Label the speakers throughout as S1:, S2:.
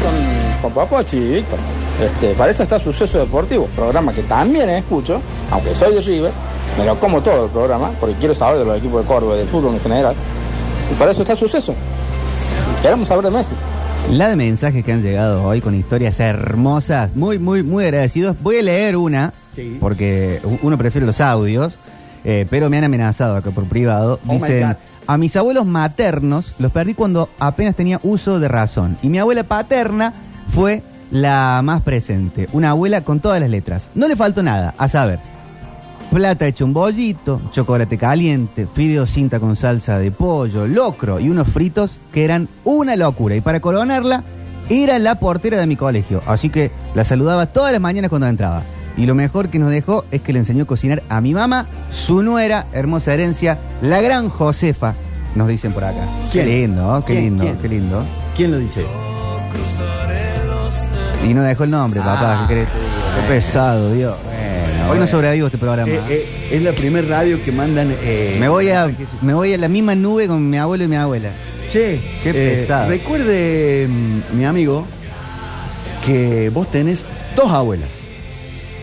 S1: con, con Papochi y Víctor. Este, para eso está Suceso Deportivo, programa que también escucho, aunque soy de River, me lo como todo el programa, porque quiero saber de los equipos de Córdoba y del fútbol en general. Y para eso está Suceso. Queremos saber de Messi.
S2: La de mensajes que han llegado hoy con historias hermosas, muy, muy, muy agradecidos. Voy a leer una,
S3: Sí.
S2: porque uno prefiere los audios, eh, pero me han amenazado acá por privado.
S3: Oh
S2: Dicen, a mis abuelos maternos los perdí cuando apenas tenía uso de razón. Y mi abuela paterna fue la más presente. Una abuela con todas las letras. No le faltó nada, a saber. Plata hecho un bollito, chocolate caliente, fideo cinta con salsa de pollo, locro y unos fritos que eran una locura. Y para coronarla, era la portera de mi colegio. Así que la saludaba todas las mañanas cuando entraba. Y lo mejor que nos dejó es que le enseñó a cocinar a mi mamá, su nuera, hermosa herencia, la gran Josefa, nos dicen por acá. Qué lindo, qué lindo,
S3: ¿Quién?
S2: qué lindo.
S3: ¿Quién lo dice?
S2: Y no dejó el nombre, papá,
S3: Ah,
S2: ¿qué? Qué pesado, Dios. Hoy no
S3: bueno.
S2: sobrevivo este programa.
S3: Eh, eh, es la primer radio que mandan. eh,
S2: Me voy a me voy a la misma nube con mi abuelo y mi abuela.
S3: Che,
S2: Qué
S3: eh,
S2: pesado.
S3: Recuerde, mm, mi amigo, que vos tenés dos abuelas.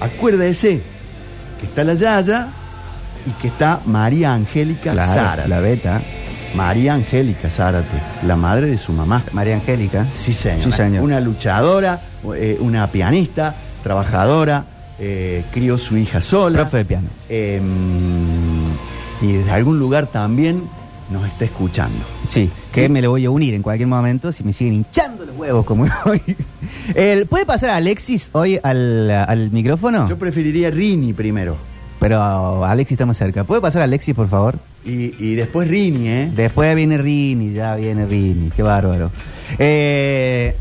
S3: Acuérdese que está la Yaya y que está María Angélica Zárate.
S2: la beta,
S3: María Angélica Zárate, la madre de su mamá.
S2: María Angélica.
S3: Sí, señor.
S2: Sí, señor.
S3: Una luchadora, eh, una pianista, trabajadora, eh, crió su hija sola.
S2: Profe de piano.
S3: Eh, y desde algún lugar también nos está escuchando.
S2: Sí, que me lo voy a unir en cualquier momento si me siguen hinchando los huevos como hoy. El- ¿Puede pasar a Alexis hoy al, al micrófono?
S3: Yo preferiría Rini primero.
S2: Pero Alexis está más cerca. ¿Puede pasar a Alexis, por favor?
S3: Y, y después Rini, ¿eh?
S2: Después viene Rini, ya viene Rini. Qué bárbaro. Eh,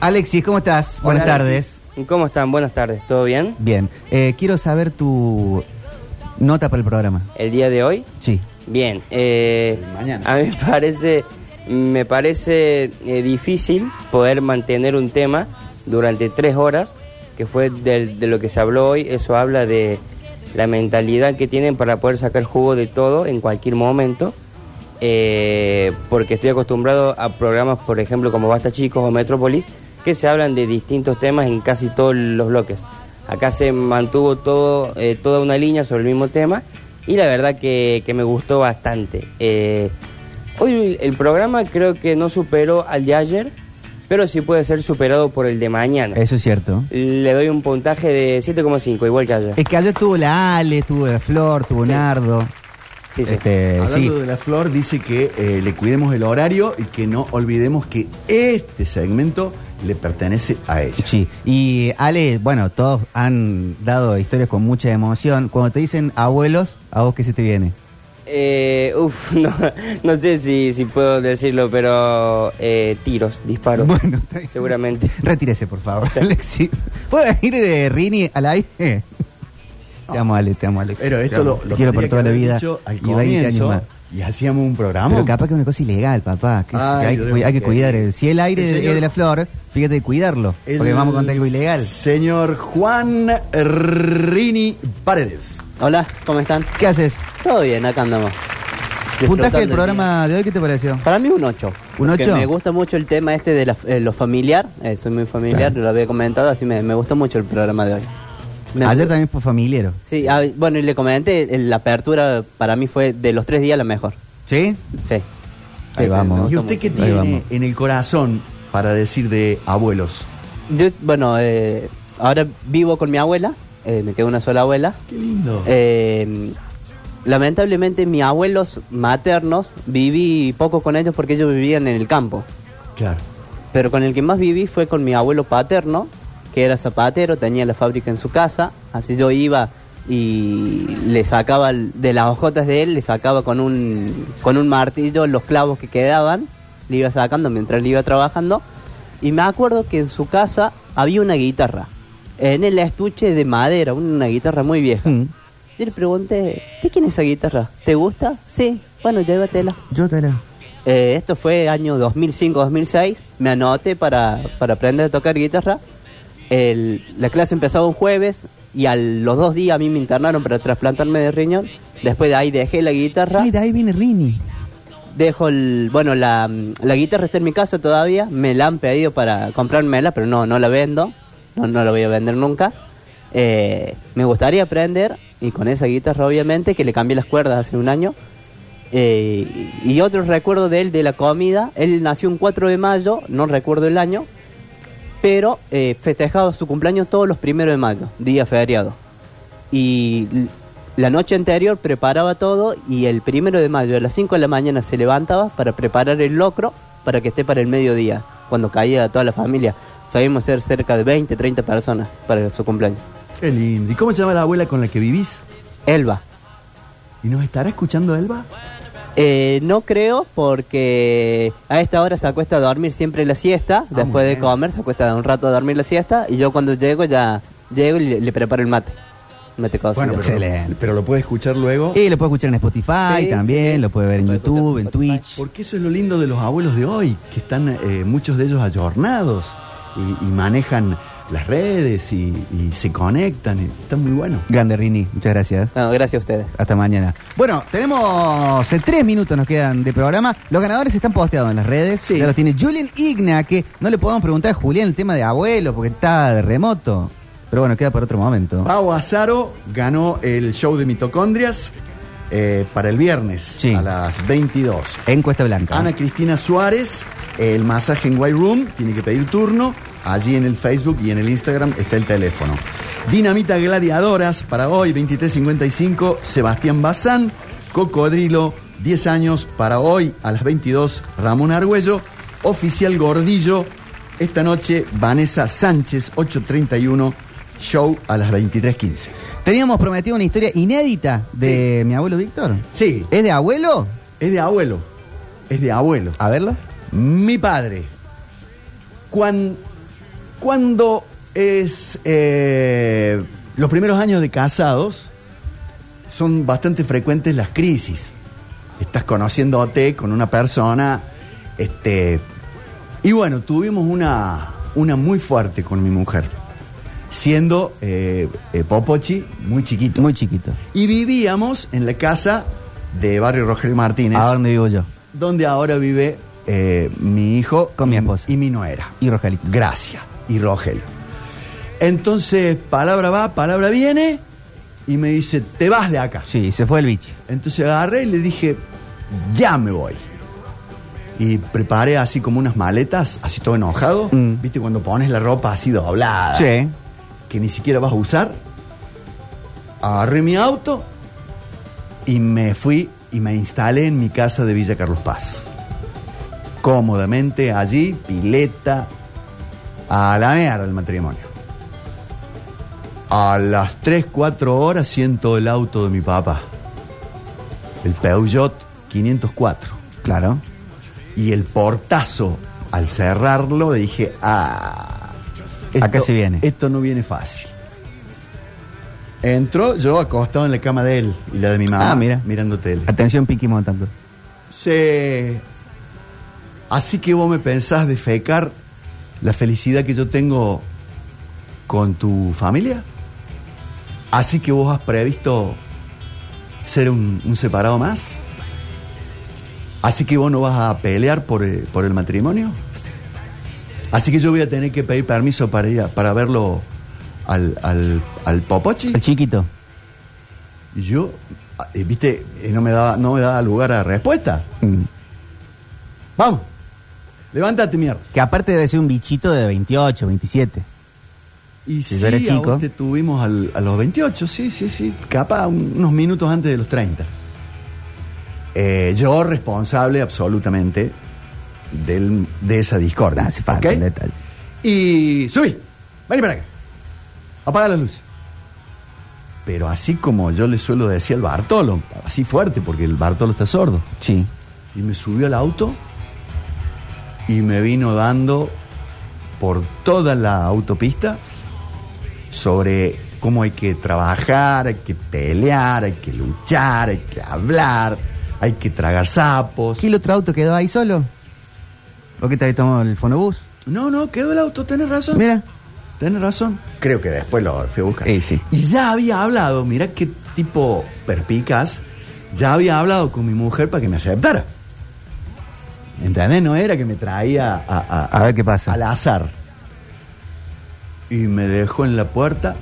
S2: Alexis, ¿cómo estás? Buenas
S3: Alexis.
S2: tardes.
S4: ¿Cómo están? Buenas tardes. ¿Todo bien?
S2: Bien. Eh, quiero saber tu nota para el programa.
S4: El día de hoy,
S2: Sí.
S4: Bien. eh,
S3: Mañana.
S4: A mí me parece, me parece eh, difícil poder mantener un tema durante tres horas, que fue del- de, lo que se habló hoy. Eso habla de la mentalidad que tienen para poder sacar jugo de todo en cualquier momento. eh, porque estoy acostumbrado a programas, por ejemplo, como Basta Chicos o Metrópolis, que se hablan de distintos temas en casi todos los bloques. Acá se mantuvo todo, eh, toda una línea sobre el mismo tema y la verdad que, que me gustó bastante. Eh, hoy el programa creo que no superó al de ayer, pero sí puede ser superado por el de mañana.
S2: Eso es cierto.
S4: Le doy un puntaje de 7,5, igual que ayer.
S2: Es que ayer tuvo la Ale, tuvo la Flor, tuvo
S4: Sí.
S2: Nardo.
S4: Sí, sí.
S2: Este,
S3: Hablando
S2: sí.
S3: de la flor, dice que eh, le cuidemos el horario y que no olvidemos que este segmento le pertenece a ella.
S2: Sí, y Ale, bueno, todos han dado historias con mucha emoción. Cuando te dicen abuelos, ¿a vos qué se te viene?
S4: Eh, uf, no, no sé si, si puedo decirlo, pero eh, tiros, disparos.
S2: Bueno,
S4: seguramente.
S2: Retírese, por favor, Alexis. ¿Puedo ir de Rini al aire? Te amo, Ale, te amo, Ale.
S3: Pero
S2: Te
S3: esto lo,
S2: quiero por toda
S3: que
S2: la vida
S3: dicho al
S2: y 20 años
S3: comienzo
S2: más.
S3: Y hacíamos un programa.
S2: Pero capaz que es una cosa ilegal, papá. que
S3: Ay,
S2: hay, que, hay cuidar. el- Si el aire
S3: El
S2: es de- la flor, fíjate de cuidarlo.
S3: El
S2: porque vamos a contar algo ilegal.
S3: Señor Juan Rini Paredes.
S5: Hola, ¿cómo están?
S2: ¿Qué haces?
S5: Todo bien, acá andamos.
S2: Puntaje del
S5: el
S2: programa de hoy, ¿qué te pareció?
S5: Para mí un 8.
S2: ¿Un ocho?
S5: Me gusta mucho el tema este de la- eh, lo familiar. eh, soy muy familiar,
S2: Claro.
S5: lo había comentado, así me, me gustó mucho el programa de hoy. Me-
S2: Ayer también fue familiero.
S5: Sí, ah, bueno, y le comenté, el- la apertura para mí fue de los tres días la mejor.
S2: ¿Sí?
S5: Sí.
S2: Ahí
S5: Sí,
S2: vamos.
S3: ¿Y usted qué
S2: Ahí
S3: tiene
S2: vamos.
S3: en el corazón para decir de abuelos?
S5: Yo, bueno, eh, ahora vivo con mi abuela, eh, me queda una sola abuela.
S3: Qué lindo.
S5: Eh, lamentablemente mis abuelos maternos viví poco con ellos porque ellos vivían en el campo.
S3: claro.
S5: Pero con el que más viví fue con mi abuelo paterno, que era zapatero, tenía la fábrica en su casa, así yo iba y le sacaba de las hojotas de él, le sacaba con un, con un martillo los clavos que quedaban, le iba sacando mientras le iba trabajando, y me acuerdo que en su casa había una guitarra, en el estuche de madera, una guitarra muy vieja.
S2: Mm.
S5: Yo le pregunté, ¿de quién es esa guitarra? ¿Te gusta? Sí, bueno, llévatela.
S2: Yo te la...
S5: Eh, esto fue año 2005-2006. Me anoté para, para aprender a tocar guitarra. El- la clase empezaba un jueves y a los dos días a mí me internaron para trasplantarme de riñón. Después de ahí dejé la guitarra.
S2: Ay, de ahí viene Rini.
S5: dejo el, bueno, la, la guitarra está en mi casa todavía, me la han pedido para comprármela, pero no, no la vendo, no, no la voy a vender nunca. Eh, me gustaría aprender, y con esa guitarra obviamente, que le cambié las cuerdas hace un año. Eh, y otro recuerdo de él, de la comida, él nació un 4 de mayo, no recuerdo el año, pero eh, festejaba su cumpleaños todos los primeros de mayo, día feriado. Y la noche anterior preparaba todo y el primero de mayo a las 5 de la mañana se levantaba para preparar el locro para que esté para el mediodía, cuando caía toda la familia. Sabíamos ser cerca de 20, 30 personas para su cumpleaños.
S3: Qué lindo. ¿Y cómo se llama la abuela con la que vivís?
S5: Elba.
S3: ¿Y nos estará escuchando Elba?
S5: Eh, no creo porque a esta hora se acuesta a dormir siempre la siesta,
S3: muy
S5: después de comer se acuesta un rato a dormir la siesta y yo cuando llego ya llego y le, le preparo el mate. Mate.
S3: Bueno, pero,
S2: Excelente.
S3: pero lo puede escuchar luego.
S2: Y lo puede escuchar en Spotify
S5: Sí,
S2: también,
S5: sí.
S2: lo puede ver en
S5: puede
S2: YouTube, en
S5: en Spotify.
S2: Twitch.
S3: Porque eso es lo lindo de los abuelos de hoy, que están eh, muchos de ellos ayornados y, y manejan las redes y, y se conectan. Y están muy buenos.
S2: Grande Rini, muchas gracias.
S5: No, gracias a ustedes.
S2: Hasta mañana. Bueno, tenemos eh, tres minutos nos quedan de programa. Los ganadores están posteados en las redes.
S3: Sí.
S2: Ya los tiene Julian Igna, que no le podemos preguntar a Julián el tema de abuelo porque está de remoto. Pero bueno, queda para otro momento.
S3: Pau Azaro ganó el show de mitocondrias eh, para el viernes
S2: Sí.
S3: a las 22.
S2: Encuesta blanca.
S3: Ana Cristina Suárez, el masaje en White Room, tiene que pedir turno. Allí en el Facebook y en el Instagram está el teléfono. Dinamita Gladiadoras para hoy, 23.55, Sebastián Bazán. Cocodrilo, 10 años para hoy a las 22, Ramón Argüello. Oficial Gordillo, esta noche Vanessa Sánchez, 8.31, show a las 23.15.
S2: Teníamos prometido una historia inédita de mi abuelo Víctor.
S3: Sí,
S2: ¿Es de abuelo?
S3: es de abuelo, es de abuelo.
S2: A verlo.
S3: Mi padre, cuan- cuando es eh, los primeros años de casados, son bastante frecuentes las crisis. Estás conociéndote con una persona, este, y bueno, tuvimos una, una muy fuerte con mi mujer, siendo eh, eh, Popochi muy chiquito.
S2: Muy chiquito.
S3: Y vivíamos en la casa de Barrio Rogelio Martínez
S2: ¿A dónde vivo yo?
S3: donde ahora vive eh, mi hijo
S2: Con mi
S3: y-
S2: esposa.
S3: y mi nuera.
S2: Y Rogelito.
S3: Gracia y Rogelio. Entonces, palabra va, palabra viene, y me dice, te vas de acá.
S2: Sí, se fue el bicho.
S3: Entonces agarré y le dije, ya me voy. Y preparé así como unas maletas, así todo enojado.
S2: Mm.
S3: ¿Viste cuando pones la ropa así doblada?
S2: Sí.
S3: que ni siquiera vas a usar. Agarré mi auto y me fui y me instalé en mi casa de Villa Carlos Paz. Cómodamente allí, pileta, a la mierda el matrimonio. A las 3, 4 horas siento el auto de mi papá. El Peugeot 504.
S2: Claro.
S3: Y el portazo, al cerrarlo, dije, ah,
S2: Acá se viene.
S3: Esto no viene fácil. Entró yo acostado en la cama de él y la de mi mamá
S2: Ah, mira.
S3: mirando tele.
S2: Atención, Pinky montando.
S3: Se... Así que vos me pensás defecar la felicidad que yo tengo con tu familia. Así que vos has previsto ser un, un separado más. Así que vos no vas a pelear por, eh, por el matrimonio. Así que yo voy a tener que pedir permiso para ir a- para verlo al, al, al Popochi.
S2: El chiquito.
S3: Y yo, eh, viste, Eh, no me daba, no me daba lugar a respuesta.
S2: Mm.
S3: Vamos, levántate, mierda.
S2: Que aparte debe ser un bichito de 28, 27.
S3: Y
S2: Si
S3: sí,
S2: yo era
S3: a
S2: chico.
S3: vos te tuvimos al- a los 28, sí, sí, sí. Capaz un- unos minutos antes de los 30. Eh, yo responsable absolutamente del- de esa discordia.
S2: No hace falta
S3: ¿ok?
S2: el detalle.
S3: Y subí, vení para acá. Apaga la luz. Pero así como yo le suelo decir al Bartolo, así fuerte, porque el Bartolo está sordo.
S2: Sí.
S3: Y me subió al auto y me vino dando por toda la autopista sobre cómo hay que trabajar, hay que pelear, hay que luchar, hay que hablar, hay que tragar sapos.
S2: ¿Qué el otro auto quedó ahí solo? ¿O qué te había tomado el fonobús?
S3: No, no, quedó el auto, tenés razón.
S2: Mira.
S3: Tenés razón. Creo que después lo fui a buscar.
S2: Sí.
S3: Y ya había hablado, mira qué tipo perpicaz, ya había hablado con mi mujer para que me aceptara. ¿Entendés? No era que me traía a, a-
S2: A ver qué pasa.
S3: al azar. Y me dejó en la puerta.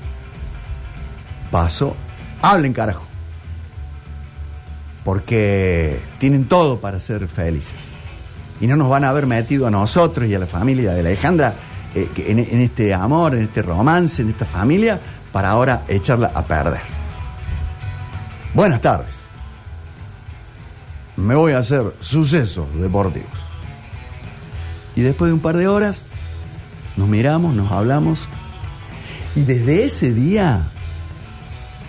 S3: Pasó. Hablen, carajo. Porque tienen todo para ser felices. Y no nos van a haber metido a nosotros y a la familia de Alejandra eh, en este amor, en este romance, en esta familia, para ahora echarla a perder. Buenas tardes. Me voy a hacer sucesos deportivos. Y después de un par de horas, nos miramos, nos hablamos. Y desde ese día,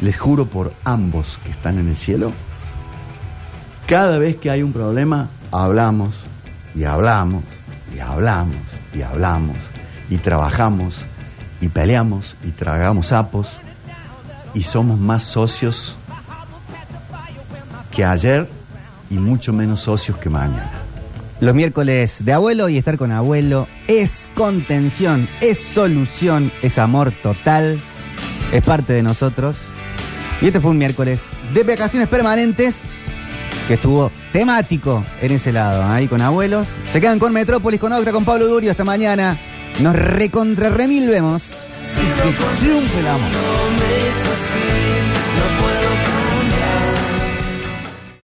S3: les juro por ambos que están en el cielo, cada vez que hay un problema, hablamos y hablamos y hablamos y hablamos y trabajamos y peleamos y tragamos sapos y somos más socios que ayer y mucho menos socios que mañana.
S2: Los miércoles de abuelo y estar con abuelo es contención, es solución, es amor total, es parte de nosotros. Y este fue un miércoles de vacaciones permanentes que estuvo temático en ese lado, ahí con abuelos. Se quedan con Metrópolis, con Octa, con Pablo Durio. Hasta mañana. Nos recontra remil vemos.
S3: Que triunfe el amor.
S6: no